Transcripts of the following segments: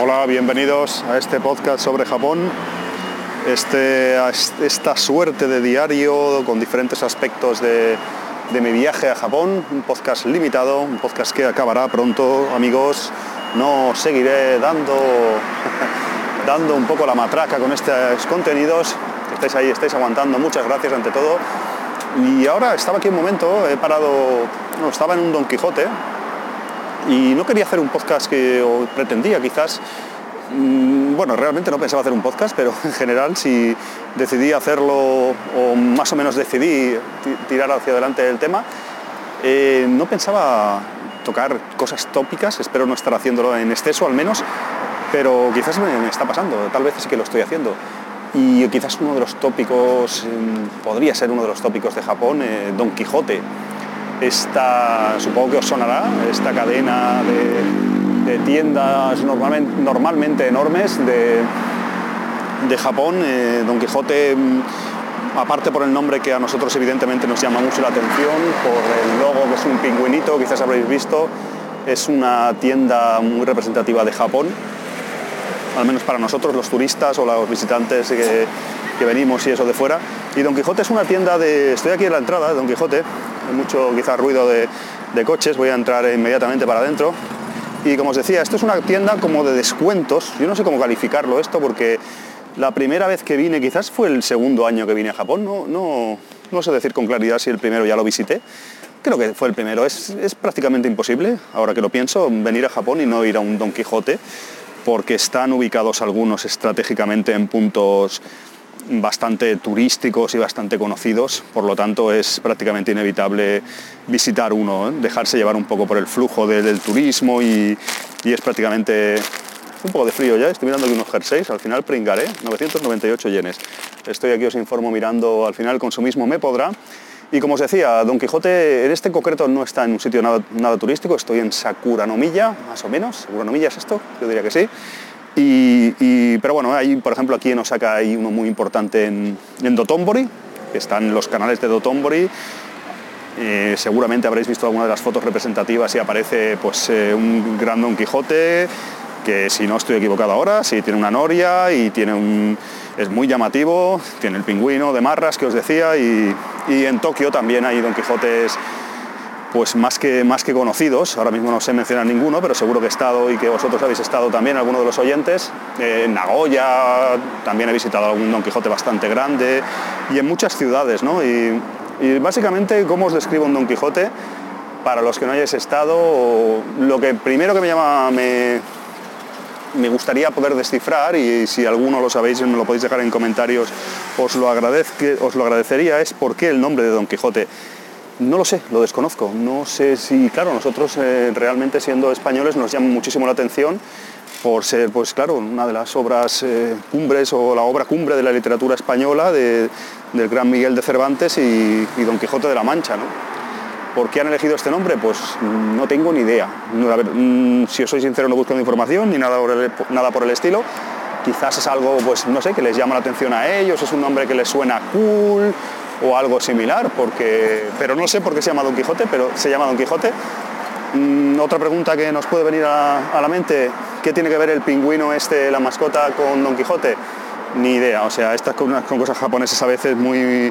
Hola, bienvenidos a este podcast sobre Japón. Este, esta suerte de diario con diferentes aspectos de, de mi viaje a Japón, un podcast limitado, un podcast que acabará pronto, amigos. No seguiré dando, dando un poco la matraca con estos contenidos. Estáis ahí, estáis aguantando. Muchas gracias ante todo. Y ahora estaba aquí un momento, he parado, no, estaba en un Don Quijote y no quería hacer un podcast que pretendía quizás mm, bueno, realmente no pensaba hacer un podcast, pero en general si decidí hacerlo o más o menos decidí tirar hacia adelante el tema, eh, no pensaba tocar cosas tópicas, espero no estar haciéndolo en exceso al menos, pero quizás me, está pasando, tal vez sí que lo estoy haciendo. Y quizás uno de los tópicos, mm, podría ser uno de los tópicos de Japón, eh, Don Quijote. Esta, supongo que os sonará, esta cadena de, tiendas normalmente, enormes de, de Japón. Eh, Don Quijote, mm, aparte por el nombre que a nosotros evidentemente nos llama mucho la atención, por el logo que es un pingüinito, quizás habréis visto, es una tienda muy representativa de Japón al menos para nosotros los turistas o los visitantes que, venimos y eso de fuera. Y Don Quijote es una tienda de... Estoy aquí en la entrada de Don Quijote, hay mucho quizás ruido de, coches, voy a entrar inmediatamente para adentro. Y como os decía, esto es una tienda como de descuentos, yo no sé cómo calificarlo esto porque la primera vez que vine, quizás fue el segundo año que vine a Japón, no, no, no sé decir con claridad si el primero ya lo visité, creo que fue el primero, es, es prácticamente imposible, ahora que lo pienso, venir a Japón y no ir a un Don Quijote porque están ubicados algunos estratégicamente en puntos bastante turísticos y bastante conocidos, por lo tanto es prácticamente inevitable visitar uno, ¿eh? dejarse llevar un poco por el flujo del turismo y, es prácticamente un poco de frío ya, estoy mirando aquí unos jerseys, al final pringaré, 998 yenes. Estoy aquí, os informo, mirando al final consumismo me podrá y como os decía, Don Quijote en este concreto no está en un sitio nada, turístico, estoy en Sakuranomiya, más o menos. ¿Sakuranomiya es esto? Yo diría que sí. Y, pero bueno, hay, por ejemplo, aquí en Osaka hay uno muy importante en, en que están los canales de Dotonbori. Eh, seguramente habréis visto alguna de las fotos representativas y aparece pues, eh, un gran Don Quijote, que si no estoy equivocado ahora, sí tiene una noria y tiene un, es muy llamativo, tiene el pingüino de marras que os decía y, en Tokio también hay Don Quijotes pues más que, más que conocidos, ahora mismo no sé mencionar ninguno, pero seguro que he estado y que vosotros habéis estado también, alguno de los oyentes, en Nagoya también he visitado algún Don Quijote bastante grande y en muchas ciudades, ¿no? Y, y básicamente, ¿cómo os describo un Don Quijote? Para los que no hayáis estado, lo que primero que me llama, me, me gustaría poder descifrar y si alguno lo sabéis y me lo podéis dejar en comentarios, os lo, os lo agradecería, es por qué el nombre de Don Quijote. No lo sé, lo desconozco. No sé si, claro, nosotros eh, realmente siendo españoles nos llama muchísimo la atención por ser, pues claro, una de las obras eh, cumbres o la obra cumbre de la literatura española del gran Miguel de Cervantes y, Don Quijote de la Mancha. ¿no? ¿Por qué han elegido este nombre? Pues no tengo ni idea. Mm, si os soy sincero, no busco información ni nada nada por el estilo. Quizás es algo, pues no sé, que les llama la atención a ellos, es un nombre que les suena cool o algo similar, porque, pero no sé por qué se llama Don Quijote, pero se llama Don Quijote. Mm, otra pregunta que nos puede venir a, la mente, ¿qué tiene que ver el pingüino este, la mascota, con Don Quijote? Ni idea, o sea, estas con, con cosas japonesas a veces muy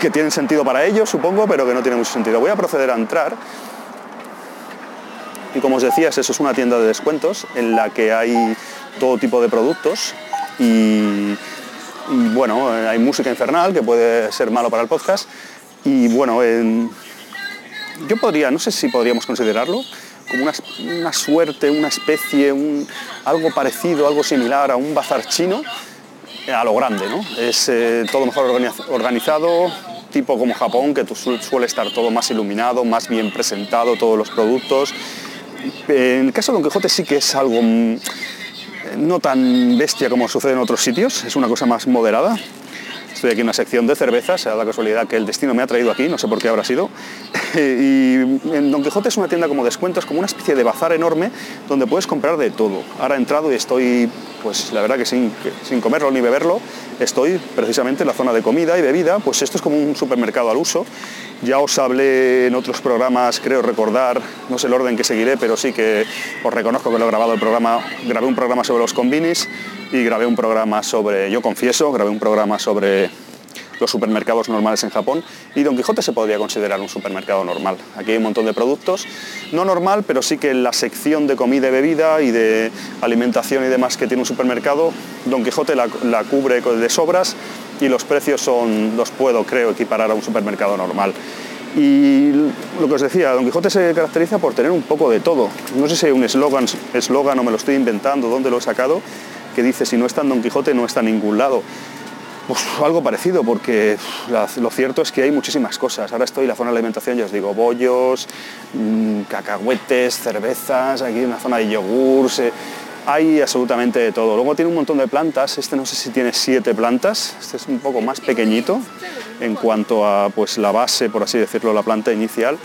que tienen sentido para ellos, supongo, pero que no tienen mucho sentido. Voy a proceder a entrar. Y como os decía, eso es una tienda de descuentos en la que hay todo tipo de productos y, bueno, hay música infernal que puede ser malo para el podcast. Y bueno, yo podría, no sé si podríamos considerarlo como una, suerte, una especie, un, algo parecido, algo similar a un bazar chino, a lo grande, ¿no? Es eh, todo mejor organizado, tipo como Japón, que suele estar todo más iluminado, más bien presentado, todos los productos. En el caso de Don Quijote sí que es algo mm, no tan bestia como sucede en otros sitios, es una cosa más moderada. Estoy aquí en una sección de cervezas, da la casualidad que el destino me ha traído aquí, no sé por qué habrá sido. y en Don Quijote es una tienda como descuentos, como una especie de bazar enorme donde puedes comprar de todo. Ahora he entrado y estoy, pues la verdad que sin, sin comerlo ni beberlo, estoy precisamente en la zona de comida y bebida, pues esto es como un supermercado al uso. Ya os hablé en otros programas, creo recordar, no sé el orden que seguiré, pero sí que os reconozco que lo he grabado el programa, grabé un programa sobre los combinis y grabé un programa sobre, yo confieso, grabé un programa sobre los supermercados normales en Japón y Don Quijote se podría considerar un supermercado normal. Aquí hay un montón de productos, no normal, pero sí que la sección de comida y bebida y de alimentación y demás que tiene un supermercado, Don Quijote la, cubre de sobras y los precios son, los puedo creo equiparar a un supermercado normal. Y lo que os decía, Don Quijote se caracteriza por tener un poco de todo. No sé si hay un eslogan o me lo estoy inventando, dónde lo he sacado, que dice si no está en Don Quijote no está en ningún lado. Pues algo parecido, porque lo cierto es que hay muchísimas cosas. Ahora estoy en la zona de alimentación, ya os digo, bollos, mmm, cacahuetes, cervezas, aquí una zona de yogures, eh, hay absolutamente de todo. Luego tiene un montón de plantas, este no sé si tiene siete plantas, este es un poco más pequeñito en cuanto a pues, la base, por así decirlo, la planta inicial.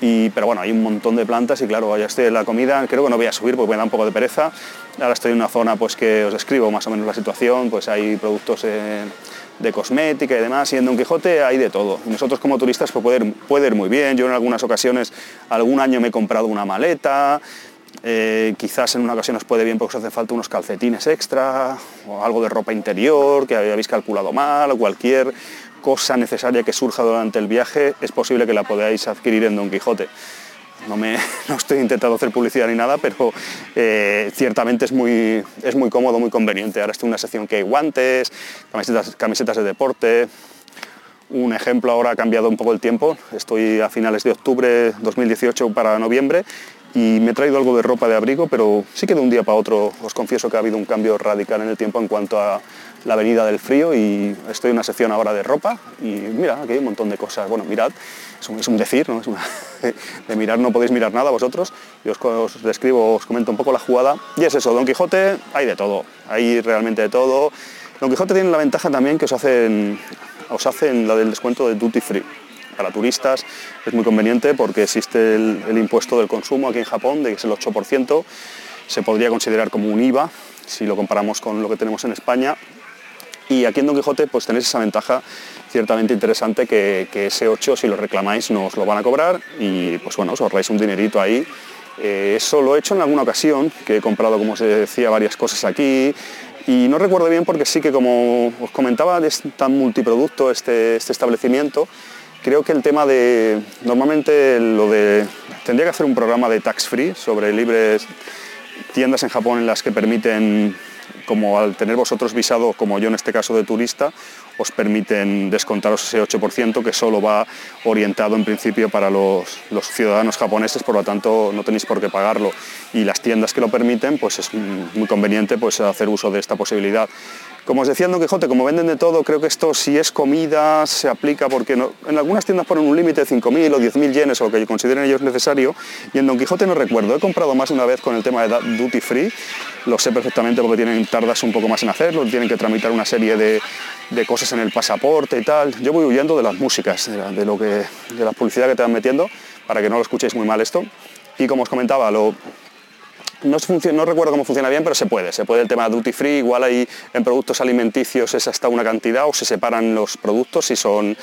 Y, pero bueno, hay un montón de plantas y claro, ya estoy en la comida, creo que no voy a subir porque me da un poco de pereza. Ahora estoy en una zona pues que os describo más o menos la situación, pues hay productos eh, de cosmética y demás, y en Don Quijote hay de todo. Nosotros como turistas pues, puede, ir, puede ir muy bien. Yo en algunas ocasiones, algún año me he comprado una maleta, eh, quizás en una ocasión os puede bien porque os hace falta unos calcetines extra o algo de ropa interior que habéis calculado mal o cualquier cosa necesaria que surja durante el viaje, es posible que la podáis adquirir en Don Quijote. No, me, no estoy intentando hacer publicidad ni nada, pero eh, ciertamente es muy, es muy cómodo, muy conveniente. Ahora estoy en una sección que hay guantes, camisetas, camisetas de deporte. Un ejemplo, ahora ha cambiado un poco el tiempo. Estoy a finales de octubre 2018 para noviembre y me he traído algo de ropa de abrigo, pero sí que de un día para otro os confieso que ha habido un cambio radical en el tiempo en cuanto a la venida del frío y estoy en una sección ahora de ropa y mira, aquí hay un montón de cosas. Bueno, mirad, es un, decir, ¿no? Es una, de mirar no podéis mirar nada vosotros. Yo os, os, describo, os comento un poco la jugada y es eso, Don Quijote hay de todo, hay realmente de todo. Don Quijote tiene la ventaja también que os hacen, os hacen la del descuento de duty free para turistas es muy conveniente porque existe el, el, impuesto del consumo aquí en Japón, de que es el 8%, se podría considerar como un IVA si lo comparamos con lo que tenemos en España. Y aquí en Don Quijote pues tenéis esa ventaja ciertamente interesante que, ese 8 si lo reclamáis nos lo van a cobrar y pues bueno, os ahorráis un dinerito ahí. Eh, eso lo he hecho en alguna ocasión, que he comprado, como se decía, varias cosas aquí, y no recuerdo bien porque sí que como os comentaba, es tan multiproducto este, este establecimiento, creo que el tema de, normalmente lo de, tendría que hacer un programa de tax free sobre libres tiendas en Japón en las que permiten, como al tener vosotros visado, como yo en este caso de turista, os permiten descontaros ese 8% que solo va orientado en principio para los, ciudadanos japoneses, por lo tanto no tenéis por qué pagarlo. Y las tiendas que lo permiten, pues es muy conveniente pues, hacer uso de esta posibilidad. Como os decía en Don Quijote, como venden de todo, creo que esto si es comida se aplica porque en algunas tiendas ponen un límite de 5.000 o 10.000 yenes o lo que consideren ellos necesario y en Don Quijote no recuerdo. He comprado más una vez con el tema de duty free, lo sé perfectamente porque tienen tardas un poco más en hacerlo, tienen que tramitar una serie de, de cosas en el pasaporte y tal. Yo voy huyendo de las músicas, de, la, lo que, de la publicidad que te van metiendo para que no lo escuchéis muy mal esto. Y como os comentaba, lo, no, no, recuerdo cómo funciona bien, pero se puede. Se puede el tema duty free, igual hay en productos alimenticios es hasta una cantidad o se separan los productos si son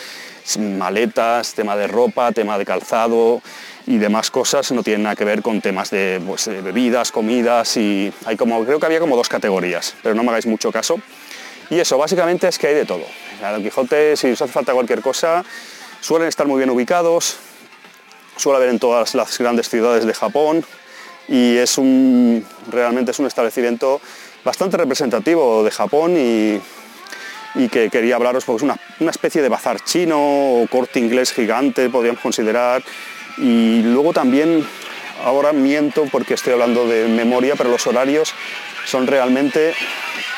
maletas, tema de ropa, tema de calzado y demás cosas, no tienen nada que ver con temas de, pues, de bebidas, comidas y hay como, creo que había como dos categorías, pero no me hagáis mucho caso. Y eso, básicamente es que hay de todo. A Don Quijote, si os hace falta cualquier cosa, suelen estar muy bien ubicados, suele haber en todas las grandes ciudades de Japón, y es un, realmente es un establecimiento bastante representativo de Japón y, y que quería hablaros porque es una, una, especie de bazar chino o corte inglés gigante, podríamos considerar. Y luego también, ahora miento porque estoy hablando de memoria, pero los horarios son realmente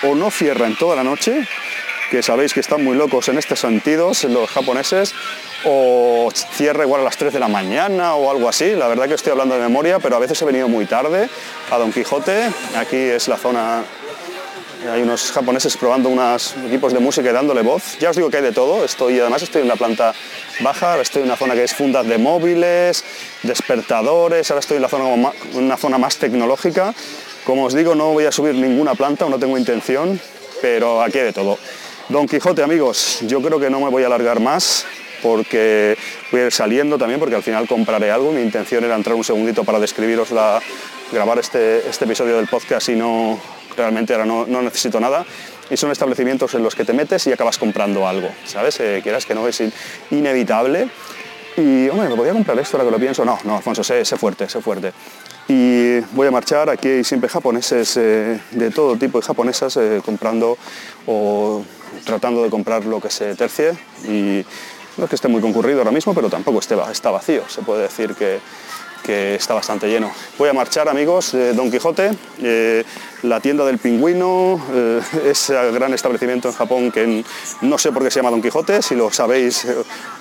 o no cierran toda la noche, que sabéis que están muy locos en estos sentidos los japoneses, o cierre igual a las 3 de la mañana o algo así. La verdad que estoy hablando de memoria, pero a veces he venido muy tarde a Don Quijote. Aquí es la zona, hay unos japoneses probando unos equipos de música y dándole voz. Ya os digo que hay de todo, estoy, además estoy en la planta baja, estoy en una zona que es fundas de móviles, despertadores, ahora estoy en la zona, una zona más tecnológica. Como os digo, no voy a subir ninguna planta, no tengo intención, pero aquí hay de todo. Don Quijote, amigos, yo creo que no me voy a alargar más porque voy a ir saliendo también, porque al final compraré algo. Mi intención era entrar un segundito para describiros la, grabar este, este episodio del podcast y no, realmente ahora no, necesito nada. Y son establecimientos en los que te metes y acabas comprando algo, ¿sabes? Eh, quieras que no, es inevitable. Y, hombre, ¿me podía comprar esto ahora que lo pienso? No, no, Alfonso, sé, sé fuerte, sé fuerte. Y voy a marchar, aquí hay siempre japoneses eh, de todo tipo de japonesas eh, comprando o tratando de comprar lo que se tercie. Y no es que esté muy concurrido ahora mismo, pero tampoco esté, está vacío. Se puede decir que que está bastante lleno. Voy a marchar, amigos, Don Quijote, eh, la tienda del pingüino, eh, ese gran establecimiento en Japón que no sé por qué se llama Don Quijote, si lo sabéis eh,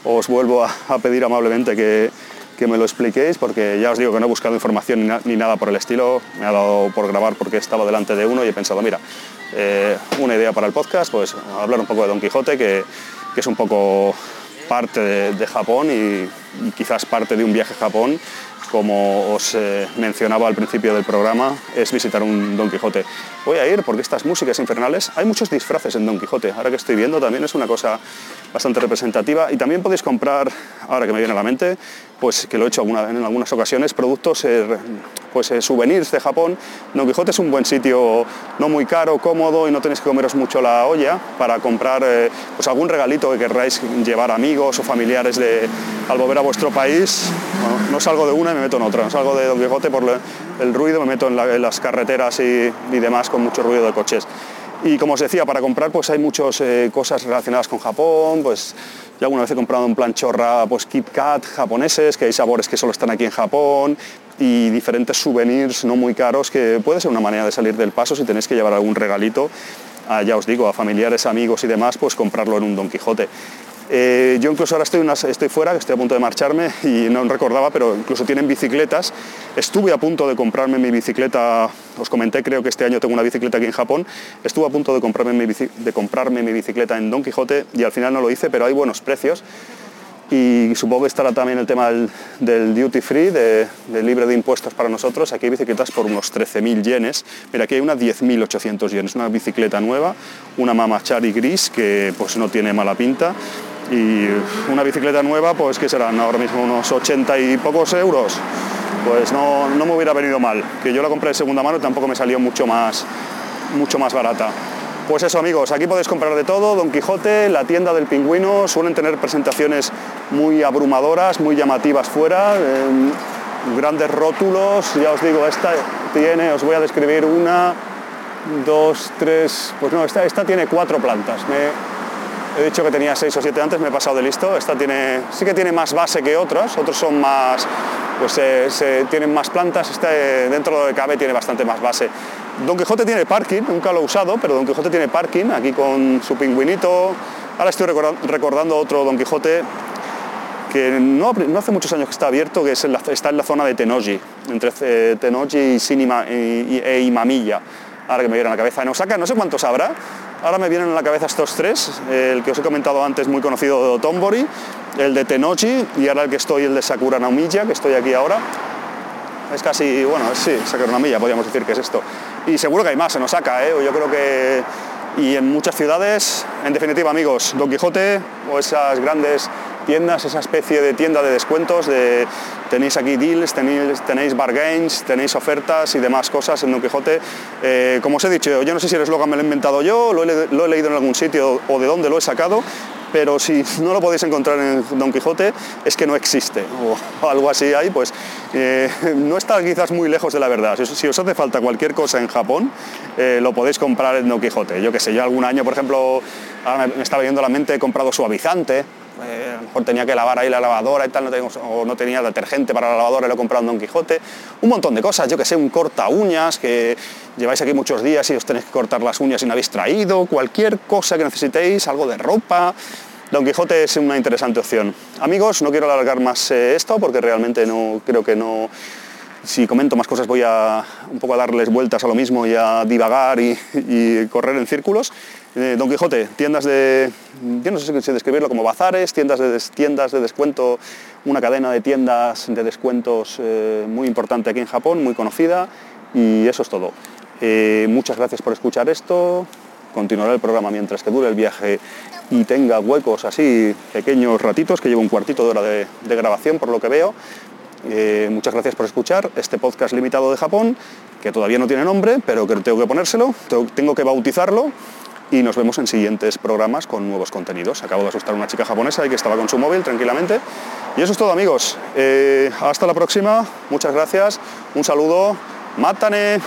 os vuelvo a, pedir amablemente que, que, me lo expliquéis, porque ya os digo que no he buscado información ni, nada por el estilo, me ha dado por grabar porque estaba delante de uno y he pensado, mira, una idea para el podcast, pues hablar un poco de Don Quijote, que, que es un poco parte de, Japón y, y, quizás parte de un viaje a Japón como os eh, mencionaba al principio del programa, es visitar un Don Quijote. Voy a ir porque estas músicas infernales, hay muchos disfraces en Don Quijote, ahora que estoy viendo también es una cosa bastante representativa y también podéis comprar, ahora que me viene a la mente, pues que lo he hecho en algunas ocasiones, productos, eh, pues eh, souvenirs de Japón. Don Quijote es un buen sitio, no muy caro, cómodo y no tenéis que comeros mucho la olla para comprar pues algún regalito que querráis llevar amigos o familiares al volver a vuestro país. no salgo de una me meto en otra. No salgo de Don Quijote por el ruido, me meto en, las carreteras y, demás con mucho ruido de coches. Y como os decía, para comprar pues hay muchas eh, cosas relacionadas con Japón, pues ya alguna vez he comprado un plan chorra pues Kit Kat japoneses, que hay sabores que solo están aquí en Japón, y diferentes souvenirs no muy caros, que puede ser una manera de salir del paso si tenéis que llevar algún regalito, ya os digo, a familiares, amigos y demás, pues comprarlo en un Don Quijote. Eh, yo incluso ahora estoy, estoy fuera, estoy a punto de marcharme y no recordaba, pero incluso tienen bicicletas. Estuve a punto de comprarme mi bicicleta, os comenté, creo que este año tengo una bicicleta aquí en Japón. Estuve a punto de comprarme mi, de comprarme mi bicicleta en Don Quijote y al final no lo hice, pero hay buenos precios. Y supongo que estará también el tema del, duty free, de, libre de impuestos para nosotros. Aquí hay bicicletas por unos 13.000 yenes. Mira, aquí hay una 10.800 yenes, una bicicleta nueva, una Mamachari gris que pues no tiene mala pinta y una bicicleta nueva, pues que serán ahora mismo unos 80 y pocos euros, pues no, no, me hubiera venido mal, que yo la compré de segunda mano tampoco me salió mucho más, mucho más barata. Pues eso amigos, aquí podéis comprar de todo, Don Quijote, la tienda del pingüino, suelen tener presentaciones muy abrumadoras, muy llamativas fuera, em, grandes rótulos, ya os digo, esta tiene, os voy a describir una, dos, tres, pues no, esta, esta tiene cuatro plantas. He dicho que tenía 6 o 7 antes, me he pasado de listo. Esta tiene, sí que tiene más base que otros, otros son más, pues se, tienen más plantas, este dentro de lo que cabe tiene bastante más base. Don Quijote tiene parking, nunca lo he usado, pero Don Quijote tiene parking, aquí con su pingüinito. Ahora estoy recordando otro Don Quijote que no, hace muchos años que está abierto, que está en la zona de Tenoji, entre eh, y, Sinima, y, e Imamilla, ahora que me viene a la cabeza. En Osaka no sé cuántos habrá, Ahora me vienen a la cabeza estos tres, el que os he comentado antes, muy conocido de Otombori, el de Tenochi y ahora el que estoy, el de Sakura Naomiya, que estoy aquí ahora. Es casi, bueno, sí, Sakura Naomiya, podríamos decir que es esto. Y seguro que hay más en Osaka, ¿eh? yo creo que... Y en muchas ciudades, en definitiva, amigos, Don Quijote o esas grandes tiendas, esa especie de tienda de descuentos, de, tenéis aquí deals, tenéis, tenéis bargains, tenéis ofertas y demás cosas en Don Quijote. Eh, como os he dicho, yo no sé si el eslogan me lo he inventado yo, lo he, leído en algún sitio o de dónde lo he sacado, pero si no lo podéis encontrar en Don Quijote es que no existe o algo así hay, pues eh, no está quizás muy lejos de la verdad. Si, os hace falta cualquier cosa en Japón, eh, lo podéis comprar en Don Quijote. Yo que sé, yo algún año, por ejemplo, ahora me, estaba viendo la mente, he comprado suavizante, eh, a lo mejor tenía que lavar ahí la lavadora y tal, no o no tenía detergente para la lavadora y lo he comprado en Don Quijote. Un montón de cosas, yo que sé, un corta uñas, que lleváis aquí muchos días y os tenéis que cortar las uñas y no habéis traído, cualquier cosa que necesitéis, algo de ropa. Don Quijote es una interesante opción. Amigos, no quiero alargar más eh, esto porque realmente no creo que no si comento más cosas voy a un poco a darles vueltas a lo mismo y a divagar y, correr en círculos. Eh, Don Quijote, tiendas de, yo no sé si describirlo como bazares, tiendas de, tiendas de descuento, una cadena de tiendas de descuentos eh, muy importante aquí en Japón, muy conocida, y eso es todo. Eh, muchas gracias por escuchar esto, continuará el programa mientras que dure el viaje y tenga huecos así, pequeños ratitos, que llevo un cuartito de hora de, de grabación por lo que veo. muchas gracias por escuchar este podcast limitado de Japón, que todavía no tiene nombre, pero que tengo que ponérselo, tengo que bautizarlo y nos vemos en siguientes programas con nuevos contenidos. Acabo de asustar a una chica japonesa y que estaba con su móvil tranquilamente. Y eso es todo amigos. Eh, hasta la próxima, muchas gracias, un saludo, mátane.